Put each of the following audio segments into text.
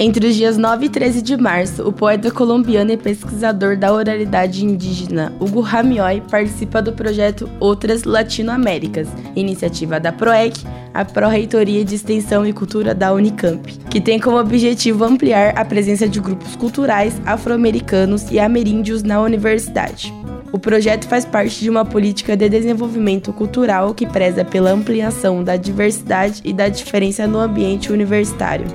Entre os dias 9 e 13 de março, o poeta colombiano e pesquisador da oralidade indígena Hugo Ramioy participa do projeto Outras Latinoaméricas, iniciativa da PROEC, a Pró-Reitoria de Extensão e Cultura da Unicamp, que tem como objetivo ampliar a presença de grupos culturais afro-americanos e ameríndios na universidade. O projeto faz parte de uma política de desenvolvimento cultural que preza pela ampliação da diversidade e da diferença no ambiente universitário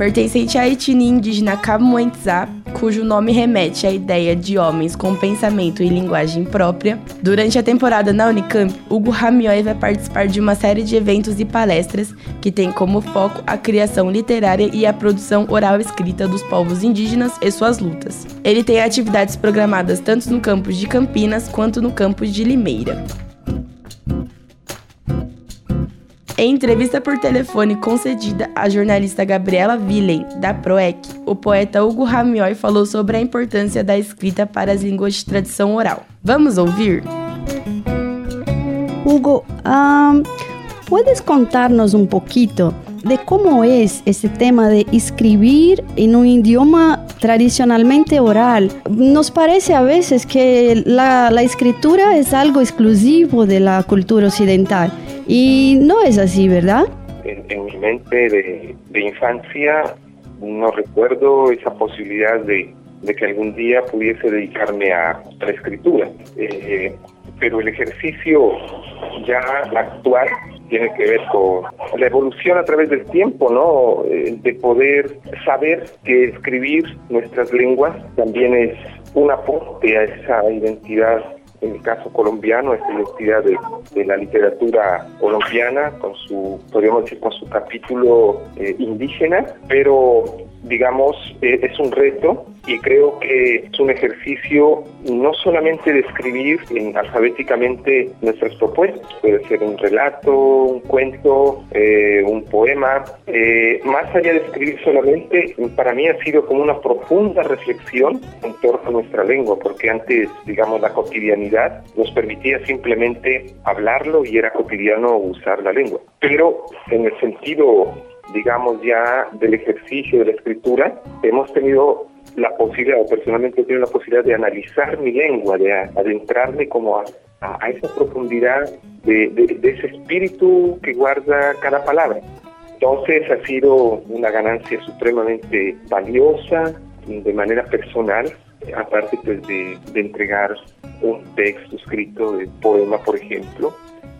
pertencente à etnia indígena Camuentzá, cujo nome remete à ideia de homens com pensamento e linguagem própria. Durante a temporada na Unicamp, Hugo Ramioy vai participar de uma série de eventos e palestras que têm como foco a criação literária e a produção oral escrita dos povos indígenas e suas lutas. Ele tem atividades programadas tanto no campus de Campinas quanto no campus de Limeira. Em entrevista por telefone concedida à jornalista Gabriela Villen, da PROEC, o poeta Hugo Ramioy falou sobre a importância da escrita para as línguas de tradição oral. Vamos ouvir? Hugo, um, ¿puedes contarnos un poquito de cómo es ese tema de escribir en un idioma tradicionalmente oral. Nos parece a veces que la, escritura es algo exclusivo de la cultura occidental y no es así, ¿verdad? En, en mi mente de, de, infancia no recuerdo esa posibilidad de, de, que algún día pudiese dedicarme a la escritura. Eh, pero el ejercicio ya actual tiene que ver con la evolución a través del tiempo, ¿no? Eh, de poder saber que escribir nuestras lenguas también es un aporte a esa identidad en el caso colombiano, esta identidad de, de, la literatura colombiana, con su, podríamos decir, con su capítulo eh, indígena, pero digamos, eh, es un reto y creo que es un ejercicio no solamente de escribir en, alfabéticamente nuestras propuestas, puede ser un relato, un cuento, eh, un poema, eh, más allá de escribir solamente, para mí ha sido como una profunda reflexión en torno a nuestra lengua, porque antes, digamos, la cotidianidad nos permitía simplemente hablarlo y era cotidiano usar la lengua. Pero en el sentido digamos ya del ejercicio de la escritura, hemos tenido la posibilidad, o personalmente tenido la posibilidad de analizar mi lengua, de adentrarme como a, a esa profundidad de, de, de, ese espíritu que guarda cada palabra. Entonces ha sido una ganancia supremamente valiosa de manera personal, aparte pues de, de entregar un texto escrito de poema, por ejemplo,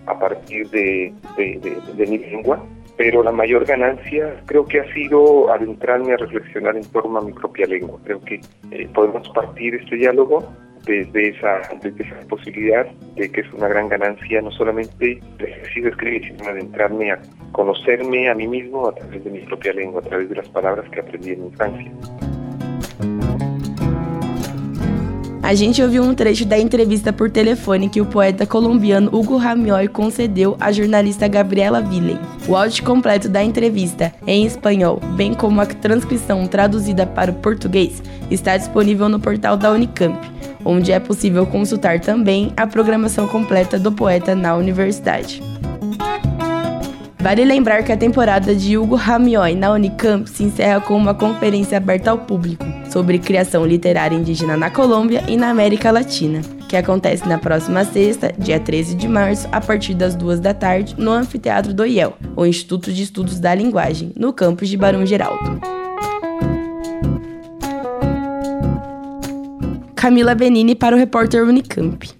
a partir de, de mi lengua pero la mayor ganancia creo que ha sido adentrarme a reflexionar en torno a mi propia lengua. Creo que eh, podemos partir este diálogo desde esa, desde esa posibilidad de que es una gran ganancia no solamente el ejercicio escribir, sino adentrarme a conocerme a mí mismo a través de mi propia lengua, a través de las palabras que aprendí en mi infancia. A gente ouviu um trecho da entrevista por telefone que o poeta colombiano Hugo Ramioy concedeu à jornalista Gabriela Villen. O áudio completo da entrevista, em espanhol, bem como a transcrição traduzida para o português, está disponível no portal da Unicamp, onde é possível consultar também a programação completa do poeta na universidade. Vale lembrar que a temporada de Hugo Ramioy na Unicamp se encerra com uma conferência aberta ao público sobre criação literária indígena na Colômbia e na América Latina, que acontece na próxima sexta, dia 13 de março, a partir das duas da tarde, no Anfiteatro do IEL, o Instituto de Estudos da Linguagem, no campus de Barão Geraldo. Camila Benini para o repórter Unicamp.